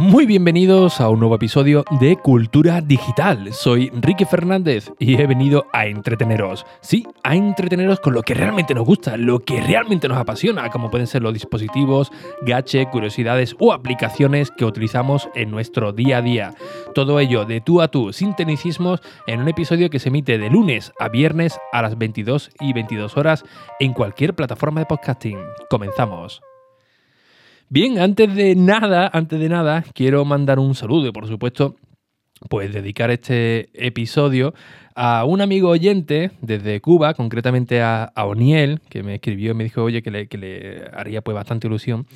Muy bienvenidos a un nuevo episodio de Cultura Digital. Soy Enrique Fernández y he venido a entreteneros. Sí, a entreteneros con lo que realmente nos gusta, lo que realmente nos apasiona, como pueden ser los dispositivos, gache, curiosidades o aplicaciones que utilizamos en nuestro día a día. Todo ello de tú a tú, sin tecnicismos, en un episodio que se emite de lunes a viernes a las 22 y 22 horas en cualquier plataforma de podcasting. Comenzamos. Bien, antes de nada, antes de nada, quiero mandar un saludo y por supuesto, pues dedicar este episodio a un amigo oyente desde Cuba, concretamente a, Oniel, que me escribió y me dijo, oye, que le, haría pues bastante ilusión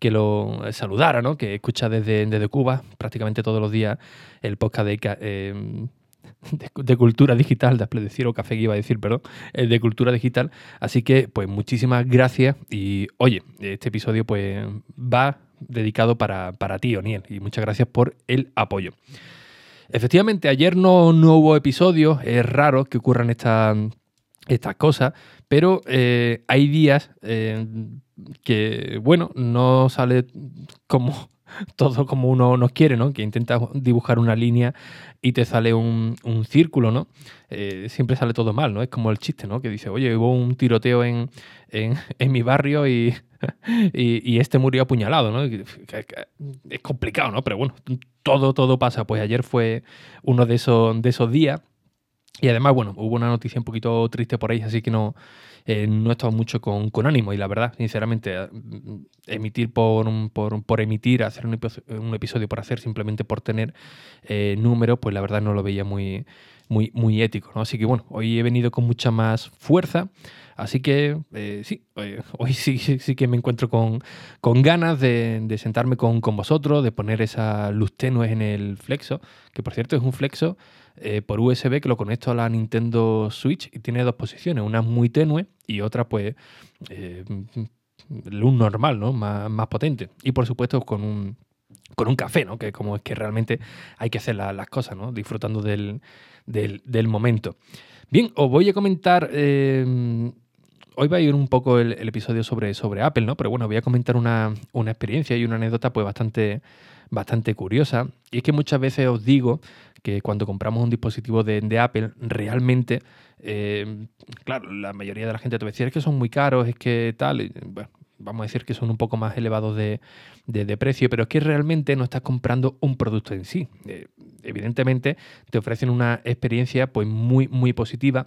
que lo saludara, ¿no? Que escucha desde, desde Cuba prácticamente todos los días el podcast de... Eh, de, cultura digital, de decir, o café que iba a decir, perdón, eh, de cultura digital. Así que, pues muchísimas gracias y, oye, este episodio pues va dedicado para, para ti, Oniel, y muchas gracias por el apoyo. Efectivamente, ayer no, no hubo episodio, es raro que ocurran estas estas cosas, pero eh, hay días eh, que, bueno, no sale como todo como uno nos quiere, ¿no? Que intenta dibujar una línea y te sale un, círculo, ¿no? Eh, siempre sale todo mal, ¿no? Es como el chiste, ¿no? Que dice, oye, hubo un tiroteo en, mi barrio y, y, este murió apuñalado, ¿no? Es complicado, ¿no? Pero bueno, todo, todo pasa. Pues ayer fue uno de esos, de esos días. Y además, bueno, hubo una noticia un poquito triste por ahí, así que no, eh, no he estado mucho con, ánimo y la verdad, sinceramente, eh, emitir por, por, por emitir, hacer un, un, episodio por hacer, simplemente por tener eh, números, pues la verdad no lo veía muy, muy, muy ético. ¿no? Así que bueno, hoy he venido con mucha más fuerza. Así que sí, hoy sí, sí, que me encuentro con, ganas de, sentarme con, con, vosotros, de poner esa luz tenue en el flexo, que por cierto es un flexo eh, por USB que lo conecto a la Nintendo Switch y tiene dos posiciones, una muy tenue y otra pues eh, luz normal, ¿no? Más, potente. Y por supuesto con un, con un café, ¿no? Que como es que realmente hay que hacer las cosas, ¿no? Disfrutando del, momento. Bien, os voy a comentar... Eh, hoy va a ir un poco el, episodio sobre, sobre Apple, ¿no? Pero bueno, voy a comentar una, una experiencia y una anécdota pues bastante, bastante curiosa. Y es que muchas veces os digo que cuando compramos un dispositivo de, Apple, realmente, eh, claro, la mayoría de la gente te va a decir es que son muy caros, es que tal, vamos a decir que son un poco más elevados de, precio, pero es que realmente no estás comprando un producto en sí. Eh, evidentemente te ofrecen una experiencia pues muy, muy positiva,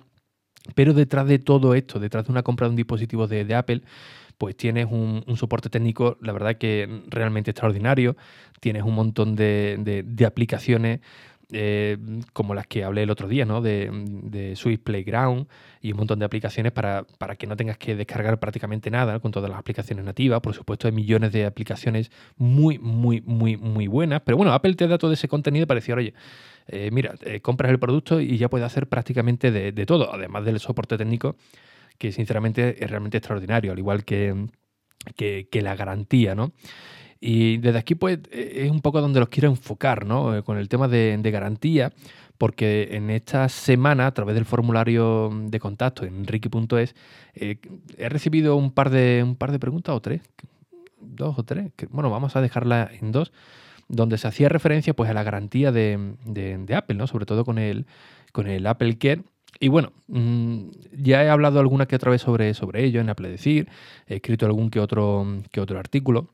pero detrás de todo esto, detrás de una compra de un dispositivo de, Apple, pues tienes un, soporte técnico, la verdad que realmente extraordinario, tienes un montón de, de aplicaciones eh, como las que hablé el otro día, ¿no? De, de Swift Playground y un montón de aplicaciones para, que no tengas que descargar prácticamente nada con todas las aplicaciones nativas. Por supuesto, hay millones de aplicaciones muy, muy, muy, muy buenas. Pero bueno, Apple te da todo ese contenido para decir, oye, eh, mira, eh, compras el producto y ya puedes hacer prácticamente de, todo, además del soporte técnico, que sinceramente es realmente extraordinario, al igual que, que la garantía, ¿no? Y desde aquí, pues, e, es un poco donde los quiero enfocar, ¿no? Eh, con el tema de, garantía, porque en esta semana, a través del formulario de contacto en ricky.es, eh, he recibido un par, de, un par de preguntas, o tres, dos o tres, que, bueno, vamos a dejarla en dos, donde se hacía referencia pues, a la garantía de, Apple, ¿no? Sobre todo con el, con el Apple Care. Y bueno, mm, ya he hablado alguna que otra vez sobre, sobre ello en Apple Decir, he escrito algún que otro, que otro artículo.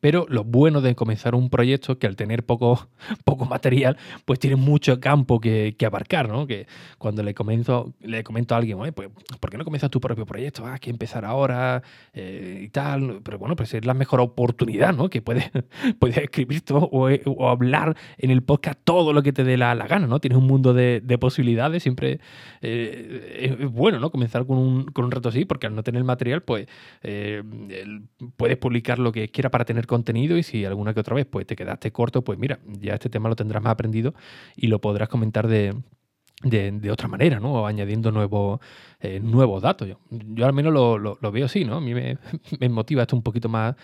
Pero lo bueno de comenzar un proyecto que al tener poco, poco material, pues tiene mucho campo que, abarcar, ¿no? Que cuando le comento, le comento a alguien, pues, ¿por qué no comienzas tu propio proyecto? Ah, que empezar ahora eh, y tal. Pero bueno, pues es la mejor oportunidad, ¿no? Que puedes, puedes escribir todo o, hablar en el podcast todo lo que te dé la, gana, ¿no? Tienes un mundo de, posibilidades, siempre eh, es bueno, ¿no? Comenzar con un, con un reto así, porque al no tener material, pues eh, puedes publicar lo que quieras para tener contenido y si alguna que otra vez pues te quedaste corto, pues mira, ya este tema lo tendrás más aprendido y lo podrás comentar de, de, otra manera, ¿no? O añadiendo nuevos, eh, nuevos datos. Yo, yo al menos lo, lo, veo así, ¿no? A mí me, me motiva esto un poquito más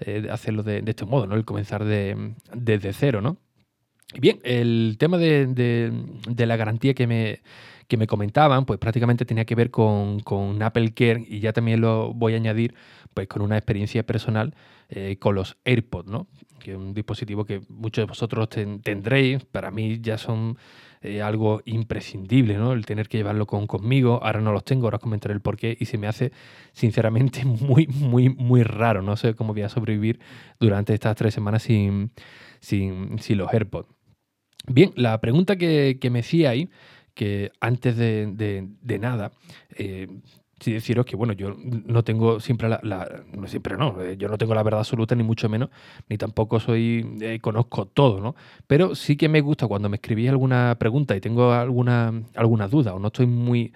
eh, hacerlo de, este modo, ¿no? El comenzar de, desde cero, ¿no? Bien, el tema de, de la garantía que me, que me comentaban, pues prácticamente tenía que ver con, con, Apple Care y ya también lo voy a añadir pues con una experiencia personal con los AirPods, ¿no? Que es un dispositivo que muchos de vosotros tendréis. Para mí ya son algo imprescindible, ¿no? El tener que llevarlo con, conmigo. Ahora no los tengo, ahora os comentaré el porqué. Y se me hace, sinceramente, muy, muy, muy raro. No sé cómo voy a sobrevivir durante estas tres semanas sin, sin, sin los AirPods. Bien, la pregunta que, me decía ahí, que antes de, nada, eh, sí deciros que, bueno, yo no tengo siempre la, no siempre no, eh, yo no tengo la verdad absoluta, ni mucho menos, ni tampoco soy, eh, conozco todo, ¿no? Pero sí que me gusta cuando me escribís alguna pregunta y tengo alguna, alguna duda o no estoy muy,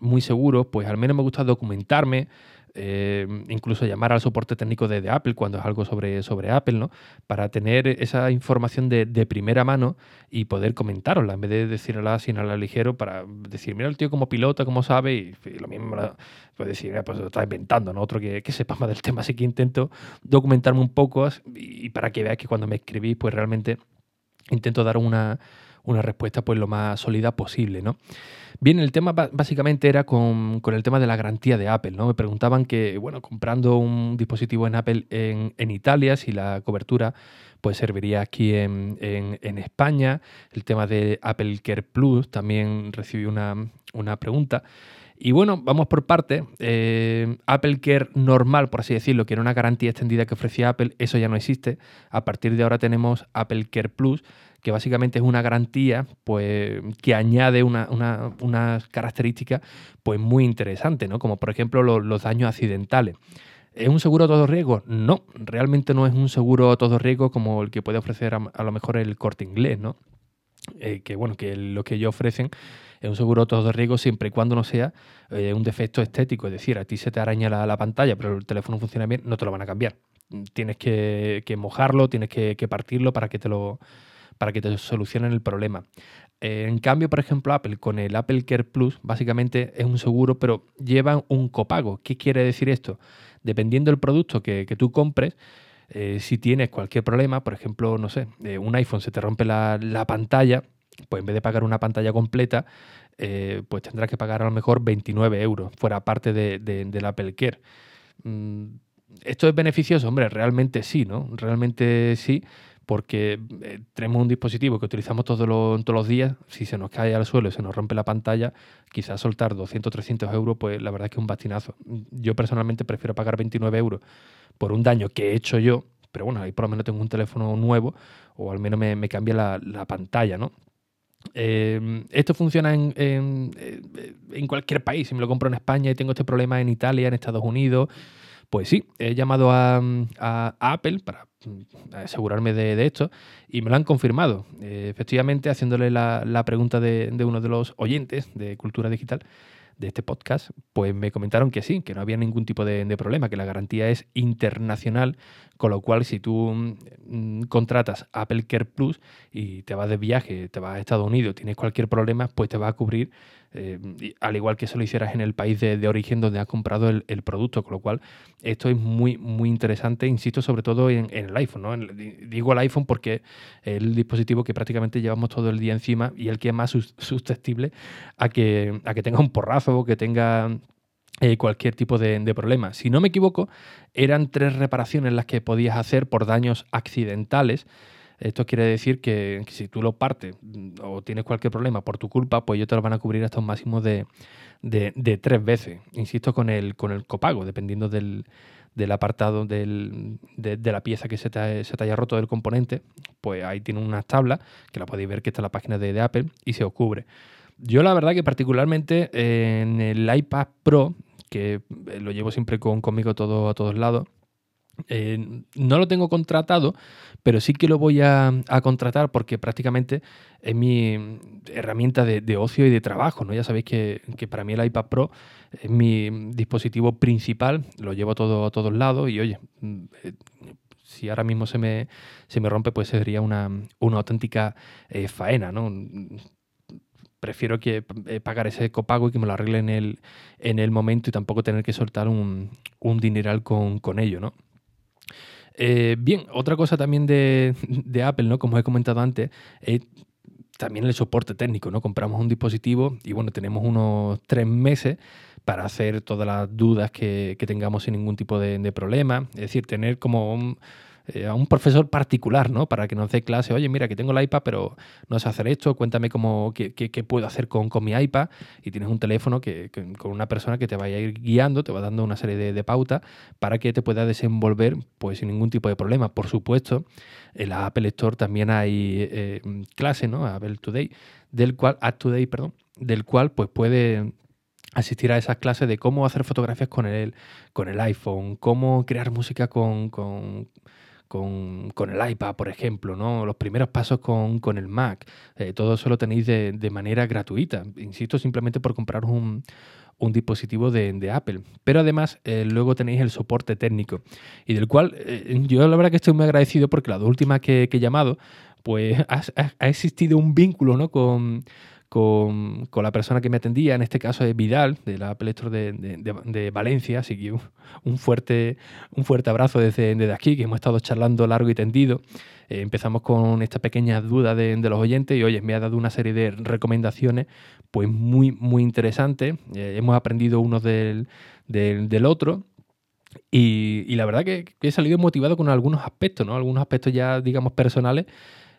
muy seguro, pues al menos me gusta documentarme, eh, incluso llamar al soporte técnico de, Apple cuando es algo sobre, sobre Apple, ¿no? Para tener esa información de, primera mano y poder comentarosla, en vez de decirla sin a la ligero, para decir, mira el tío como pilota, como sabe, y, lo mismo, pues decir, pues lo está inventando, ¿no? Otro que, que, sepa más del tema, así que intento documentarme un poco y, para que veáis que cuando me escribís, pues realmente intento dar una, una respuesta pues lo más sólida posible, ¿no? Bien, el tema básicamente era con, el tema de la garantía de Apple, ¿no? Me preguntaban que, bueno, comprando un dispositivo en Apple en, Italia, si la cobertura pues serviría aquí en, España. El tema de Apple Care Plus también recibí una, pregunta. Y bueno, vamos por parte. Eh, Apple Care normal, por así decirlo, que era una garantía extendida que ofrecía Apple, eso ya no existe. A partir de ahora tenemos Apple Care Plus, que básicamente es una garantía pues, que añade unas una, características pues, muy interesantes, ¿no? como por ejemplo los, daños accidentales. ¿Es un seguro a todo riesgo? No, realmente no es un seguro a todo riesgo como el que puede ofrecer a, lo mejor el corte inglés, ¿no? Eh, que bueno, que lo que ellos ofrecen un seguro todo riesgo siempre y cuando no sea eh, un defecto estético, es decir, a ti se te araña la, pantalla, pero el teléfono funciona bien, no te lo van a cambiar. Tienes que, mojarlo, tienes que partirlo para que te lo, para que te solucionen el problema. Eh, en cambio, por ejemplo, Apple con el Apple Care Plus básicamente es un seguro, pero lleva un copago. ¿Qué quiere decir esto? Dependiendo del producto que, tú compres, eh, si tienes cualquier problema, por ejemplo, no sé, un iPhone se te rompe la, pantalla, pues en vez de pagar una pantalla completa, pues tendrás que pagar a lo mejor 29 euros, fuera parte de, del Apple Care. Mm, ¿Esto es beneficioso? Hombre, realmente sí, ¿no? Realmente sí, porque eh, tenemos un dispositivo que utilizamos todos los, todos los días, si se nos cae al suelo y se nos rompe la pantalla, quizás soltar 200 300 euros, pues la verdad es que es un bastinazo. Yo personalmente prefiero pagar 29 euros por un daño que he hecho yo, pero bueno, ahí por lo menos tengo un teléfono nuevo o al menos me, cambia la, pantalla, ¿no? Eh, esto funciona en, en, cualquier país. Si me lo compro en España y tengo este problema en Italia, en Estados Unidos, pues sí, he llamado a, Apple para mm, asegurarme de, esto y me lo han confirmado. Eh, efectivamente, haciéndole la, pregunta de, uno de los oyentes de Cultura Digital de este podcast, pues me comentaron que sí, que no había ningún tipo de, problema, que la garantía es internacional, con lo cual si tú mm, contratas Apple Care Plus y te vas de viaje, te vas a Estados Unidos, tienes cualquier problema, pues te va a cubrir eh, al igual que se lo hicieras en el país de, origen donde has comprado el, producto, con lo cual esto es muy, muy interesante, insisto, sobre todo en, el iPhone. digo el iPhone porque es el dispositivo que prácticamente llevamos todo el día encima y el que es más susceptible a que, a que tenga un porrazo, que tenga... Eh, cualquier tipo de, de, problema. Si no me equivoco, eran tres reparaciones las que podías hacer por daños accidentales esto quiere decir que, si tú lo partes mm, o tienes cualquier problema por tu culpa, pues ellos te lo van a cubrir hasta un máximo de, tres veces. Insisto, con el, con el copago, dependiendo del, apartado de, la pieza que se te, se te, haya roto del componente, pues ahí tiene unas tablas, que la podéis ver que está en la página de, Apple, y se os cubre. Yo la verdad que particularmente en el iPad Pro, que lo llevo siempre con, conmigo todo, a todos lados, eh, no lo tengo contratado, pero sí que lo voy a, contratar porque prácticamente es mi herramienta de, ocio y de trabajo. ¿no? Ya sabéis que, para mí el iPad Pro es mi dispositivo principal, lo llevo todo a todos lados y oye, mm, eh, si ahora mismo se me, se me rompe, pues sería una, auténtica eh, faena. ¿no? prefiero que pagar ese copago y que me lo arregle en el, en el momento y tampoco tener que soltar un, un dineral con, con ello, ¿no? Eh, bien, otra cosa también de, Apple, ¿no? Como he comentado antes, es también el soporte técnico, ¿no? Compramos un dispositivo y bueno, tenemos unos tres meses para hacer todas las dudas que, tengamos sin ningún tipo de, de problema. Es decir, tener como un eh, a un profesor particular, ¿no? Para que nos dé clase, oye, mira, que tengo la iPad, pero no sé hacer esto, cuéntame cómo, qué, qué, puedo hacer con, mi iPad. Y tienes un teléfono que, con una persona que te vaya a ir guiando, te va dando una serie de, pautas para que te puedas desenvolver pues sin ningún tipo de problema. Por supuesto, en la Apple Store también hay eh, clases, ¿no? Apple Today, del cual, App Today, perdón, del cual pues puede asistir a esas clases de cómo hacer fotografías con el, con el iPhone, cómo crear música con, con, el iPad, por ejemplo, ¿no? los primeros pasos con, el Mac. Eh, todo eso lo tenéis de, manera gratuita. Insisto, simplemente por comprar un, dispositivo de, Apple. Pero además, eh, luego tenéis el soporte técnico. Y del cual eh, yo la verdad que estoy muy agradecido porque la última que, he llamado, pues ha, ha, existido un vínculo ¿no? con, con, la persona que me atendía, en este caso es Vidal, de la Apple Store de, Valencia, así que un, fuerte, un fuerte abrazo desde, desde, aquí, que hemos estado charlando largo y tendido. Eh, empezamos con esta pequeña duda de, los oyentes y oye, me ha dado una serie de recomendaciones pues muy, muy interesantes. Eh, hemos aprendido uno del, del, otro. Y, la verdad que, que, he salido motivado con algunos aspectos, ¿no? Algunos aspectos ya, digamos, personales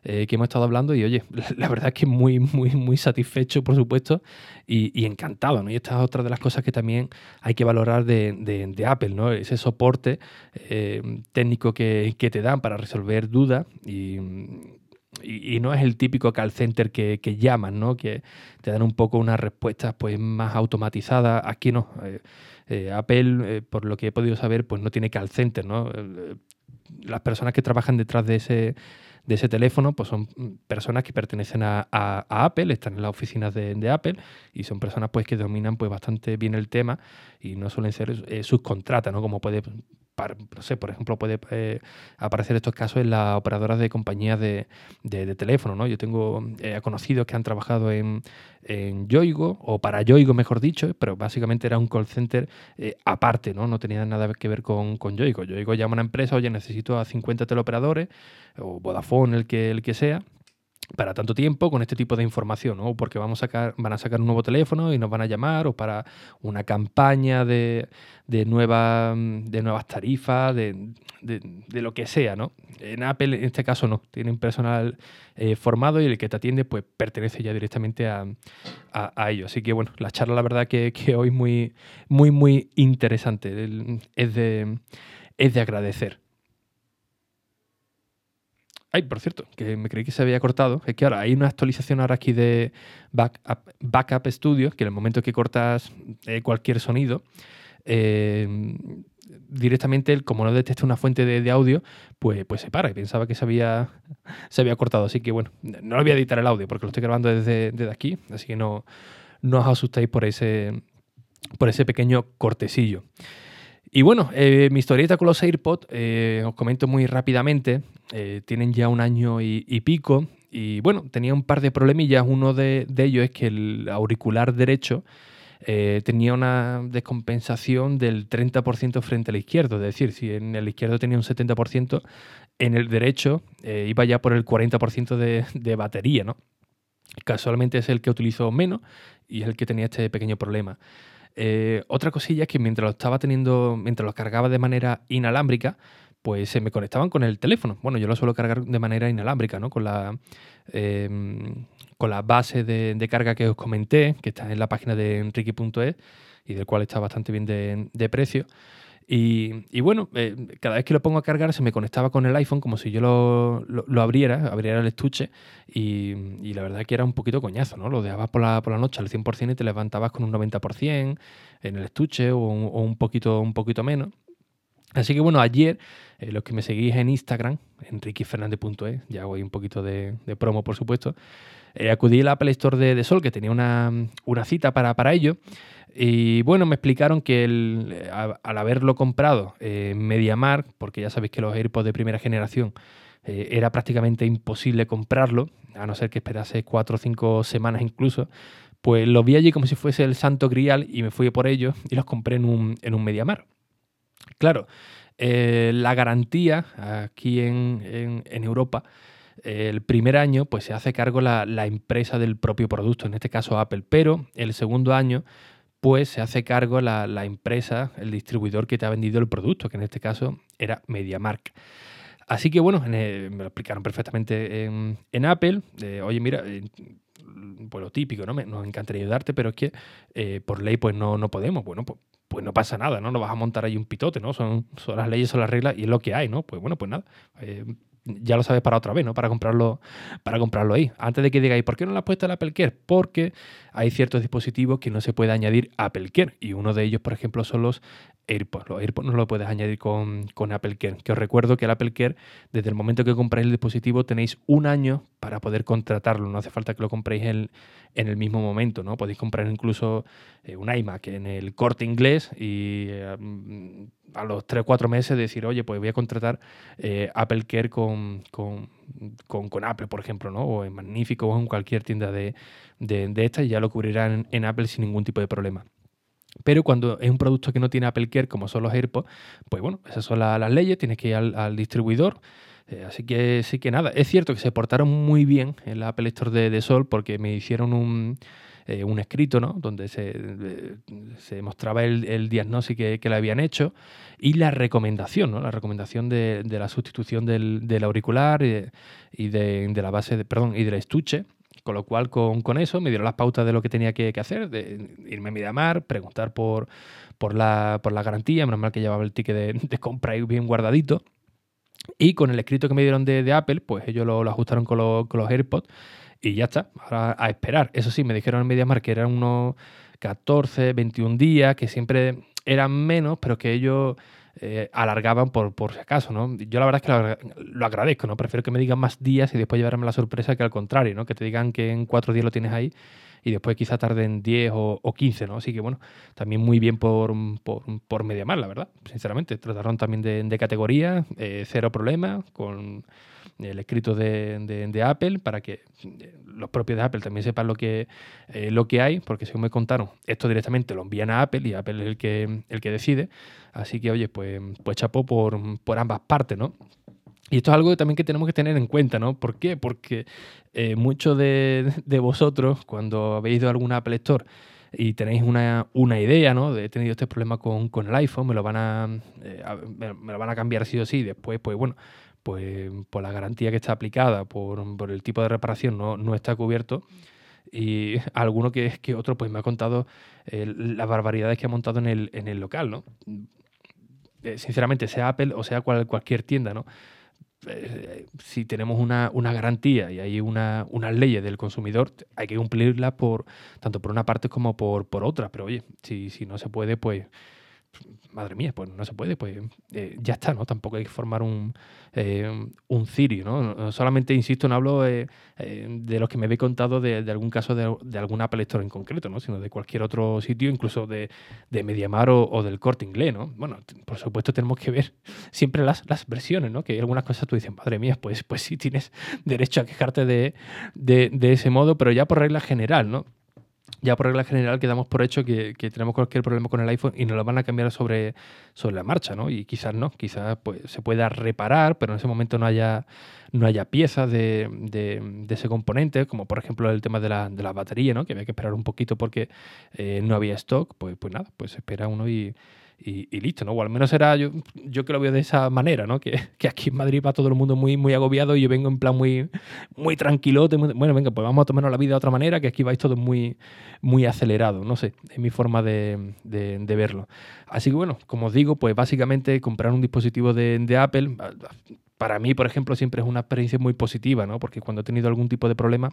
eh, que hemos estado hablando y oye, la, verdad es que muy, muy, muy satisfecho, por supuesto, y, encantado, ¿no? Y esta es otra de las cosas que también hay que valorar de, Apple, ¿no? Ese soporte eh, técnico que, te dan para resolver dudas y, no es el típico call center que, llaman, ¿no? Que te dan un poco unas respuestas pues más automatizadas. Aquí no. Eh, Apple, por lo que he podido saber, pues no tiene call center, ¿no? las personas que trabajan detrás de ese de ese teléfono, pues son personas que pertenecen a, Apple, están en las oficinas de, Apple y son personas pues que dominan pues bastante bien el tema y no suelen ser eh, subcontratas, ¿no? Como puede no sé, por ejemplo, puede eh, aparecer estos casos en las operadoras de compañías de, teléfono, ¿no? Yo tengo eh, conocidos que han trabajado en, en, Yoigo, o para Yoigo, mejor dicho, pero básicamente era un call center eh, aparte, ¿no? No tenía nada que ver con, con Yoigo. Yoigo llama a una empresa, oye, necesito a 50 teleoperadores, o Vodafone, el que, el que sea, para tanto tiempo con este tipo de información, ¿no? Porque vamos a sacar, van a sacar un nuevo teléfono y nos van a llamar, o para una campaña de, de, de nuevas tarifas, de, lo que sea, ¿no? En Apple, en este caso, no. Tienen personal eh, formado y el que te atiende, pues pertenece ya directamente a, a, ellos. Así que, bueno, la charla, la verdad, que, que hoy muy, muy, muy interesante. Es de, es de agradecer. Ay, por cierto, que me creí que se había cortado. Es que ahora hay una actualización ahora aquí de Backup, backup Studio, que en el momento que cortas eh, cualquier sonido, eh, directamente, como no detecta una fuente de, audio, pues, pues se para. Y pensaba que se había, se había cortado. Así que bueno, no lo voy a editar el audio porque lo estoy grabando desde, desde aquí. Así que no, no os asustéis por ese, por ese pequeño cortecillo. Y bueno, eh, mi historieta con los AirPods, os comento muy rápidamente, eh, tienen ya un año y, pico y bueno, tenía un par de problemillas. Uno de, ellos es que el auricular derecho tenía una descompensación del 30% frente al izquierdo, es decir, si en el izquierdo tenía un 70%, en el derecho iba ya por el 40% de, batería, ¿no? Casualmente es el que utilizo menos y es el que tenía este pequeño problema. Eh, otra cosilla es que mientras lo estaba teniendo, mientras lo cargaba de manera inalámbrica, pues se me conectaban con el teléfono. Bueno, yo lo suelo cargar de manera inalámbrica, ¿no? Con la, em, con la base de, carga que os comenté, que está en la página de enrique.es y del cual está bastante bien de precio. Y, bueno, eh, cada vez que lo pongo a cargar se me conectaba con el iPhone como si yo lo, abriera, abriera el estuche y, la verdad que era un poquito coñazo, ¿no? Lo dejabas por la, por la noche al 100% y te levantabas con un 90% en el estuche o un, poquito, un poquito menos. Así que bueno, ayer, eh, los que me seguís en Instagram, enriquefernandez.es, ya hago ahí un poquito de, promo por supuesto, eh, acudí al Apple Store de, Sol, que tenía una, una cita para, para ello. Y bueno, me explicaron que el, al haberlo comprado en MediaMark, porque ya sabéis que los AirPods de primera generación eh, era prácticamente imposible comprarlo, a no ser que esperase cuatro o cinco semanas incluso, pues los vi allí como si fuese el santo grial y me fui por ellos y los compré en un, en un MediaMark. Claro, eh, la garantía aquí en, Europa el primer año pues se hace cargo la, empresa del propio producto, en este caso Apple, pero el segundo año pues se hace cargo la, empresa, el distribuidor que te ha vendido el producto, que en este caso era MediaMark. Así que bueno, me lo explicaron perfectamente en, Apple. Oye, mira, eh, pues lo típico, ¿no? Me, nos encantaría ayudarte, pero es que eh, por ley pues no, no podemos. Bueno, pues, pues, no pasa nada, ¿no? No vas a montar ahí un pitote, ¿no? Son, son las leyes, son las reglas y es lo que hay, ¿no? Pues bueno, pues nada. Eh, ya lo sabes para otra vez, ¿no? Para comprarlo, para comprarlo ahí. Antes de que digáis, ¿por qué no lo has puesto el Apple Care? Porque hay ciertos dispositivos que no se puede añadir Apple Care. Y uno de ellos, por ejemplo, son los AirPods. Los AirPods no lo puedes añadir con, con, Apple Care. Que os recuerdo que el Apple Care, desde el momento que compráis el dispositivo, tenéis un año para poder contratarlo. No hace falta que lo compréis en, en el mismo momento, ¿no? Podéis comprar incluso eh, un iMac en el corte inglés y eh, a los 3 o 4 meses decir, oye, pues voy a contratar eh, Apple Care con, con, con, Apple, por ejemplo, ¿no? O en Magnífico o en cualquier tienda de, de, estas y ya lo cubrirán en, Apple sin ningún tipo de problema. Pero cuando es un producto que no tiene Apple Care, como son los AirPods, pues bueno, esas son las leyes, tienes que ir al, distribuidor. Eh, así que sí que nada, es cierto que se portaron muy bien en la Apple Store de Sol porque me hicieron un, eh, un escrito, ¿no? Donde se, se mostraba el, diagnóstico que, le habían hecho y la recomendación, ¿no? La recomendación de, la sustitución del, auricular y, de, la base, de, perdón, y del estuche. Con lo cual, con, eso me dieron las pautas de lo que tenía que, hacer, de irme a Miramar, preguntar por, por, la, por la garantía, menos mal que llevaba el ticket de, compra ahí bien guardadito. Y con el escrito que me dieron de, Apple, pues ellos lo, ajustaron con, con los AirPods y ya está, ahora a esperar. Eso sí, me dijeron en MediaMarkt que eran unos 14, 21 días, que siempre eran menos, pero que ellos eh, alargaban por, por si acaso, ¿no? Yo la verdad es que lo, agradezco, ¿no? Prefiero que me digan más días y después llevarme la sorpresa que al contrario, ¿no? Que te digan que en cuatro días lo tienes ahí y después quizá tarden 10 o, o 15, ¿no? Así que bueno, también muy bien por, por, por la verdad, sinceramente. Trataron también de, categoría, eh, cero problema, con el escrito de, Apple para que eh, los propios de Apple también sepan lo que, eh, lo que hay, porque según me contaron, esto directamente lo envían a Apple y Apple es el que, el que decide. Así que, oye, pues, pues chapó por, por ambas partes, ¿no? Y esto es algo también que tenemos que tener en cuenta, ¿no? ¿Por qué? Porque eh, muchos de, vosotros, cuando habéis ido a alguna Apple Store y tenéis una, idea, ¿no? De he tenido este problema con, el iPhone, me lo van a, me, lo van a cambiar sí o sí. Después, pues bueno, pues por la garantía que está aplicada, por, el tipo de reparación, no, está cubierto. Y alguno que, que otro pues me ha contado eh, las barbaridades que ha montado en el, en el local, ¿no? Eh, sinceramente, sea Apple o sea cualquier tienda, ¿no? Eh, si tenemos una, garantía y hay una, unas leyes del consumidor, hay que cumplirlas por, tanto por una parte como por, por otra. Pero oye, si, si no se puede, pues madre mía, pues no se puede, pues eh, ya está, ¿no? Tampoco hay que formar un, eh, un cirio, ¿no? Solamente, insisto, no hablo eh, de los que me habéis contado de, algún caso de, alguna Apple en concreto, ¿no? Sino de cualquier otro sitio, incluso de, de Mediamar o, del Corte Inglés, ¿no? Bueno, por supuesto tenemos que ver siempre las, las versiones, ¿no? Que hay algunas cosas tú dices, madre mía, pues, pues sí tienes derecho a quejarte de, de ese modo, pero ya por regla general, ¿no? Ya por regla general quedamos por hecho que, tenemos cualquier problema con el iPhone y nos lo van a cambiar sobre, sobre la marcha, ¿no? Y quizás no, quizás pues, se pueda reparar, pero en ese momento no haya, no haya piezas de, de, ese componente, como por ejemplo el tema de la, de la batería, ¿no? Que había que esperar un poquito porque eh, no había stock, pues, pues nada, pues espera uno y, y, listo, ¿no? O al menos era yo, yo que lo veo de esa manera, ¿no? Que, aquí en Madrid va todo el mundo muy, muy agobiado y yo vengo en plan muy, muy tranquilote. bueno, venga, pues vamos a tomarnos la vida de otra manera, que aquí vais todos muy, muy acelerado, no sé, es mi forma de, de, verlo. Así que bueno, como os digo, pues básicamente comprar un dispositivo de, de Apple, para mí, por ejemplo, siempre es una experiencia muy positiva, ¿no? Porque cuando he tenido algún tipo de problema,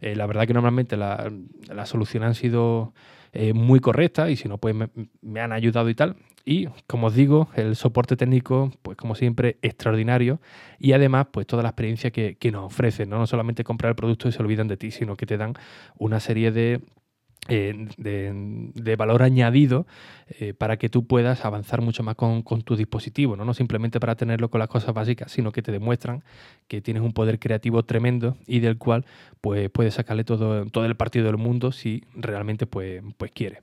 eh, la verdad que normalmente la, la solución han sido eh, muy correcta y si no, pues me, han ayudado y tal. Y como os digo, el soporte técnico, pues como siempre, extraordinario. Y además, pues toda la experiencia que, que nos ofrecen. ¿no? no solamente comprar el producto y se olvidan de ti, sino que te dan una serie de eh, de, valor añadido eh, para que tú puedas avanzar mucho más con, tu dispositivo, ¿no? ¿no? simplemente para tenerlo con las cosas básicas, sino que te demuestran que tienes un poder creativo tremendo y del cual pues, puedes sacarle todo, todo el partido del mundo si realmente pues, pues quieres.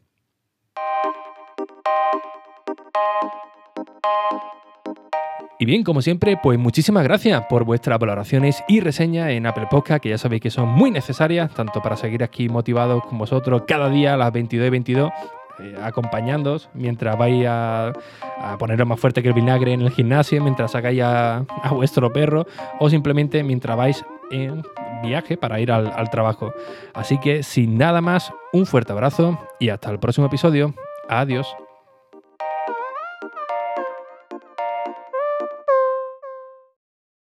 Y bien, como siempre, pues muchísimas gracias por vuestras valoraciones y reseñas en Apple Podcast, que ya sabéis que son muy necesarias, tanto para seguir aquí motivados con vosotros cada día a las 22 y 22 eh, acompañándoos mientras vais a, a, poneros más fuerte que el vinagre en el gimnasio, mientras sacáis a, vuestro perro o simplemente mientras vais en viaje para ir al, al trabajo. Así que sin nada más, un fuerte abrazo y hasta el próximo episodio. Adiós.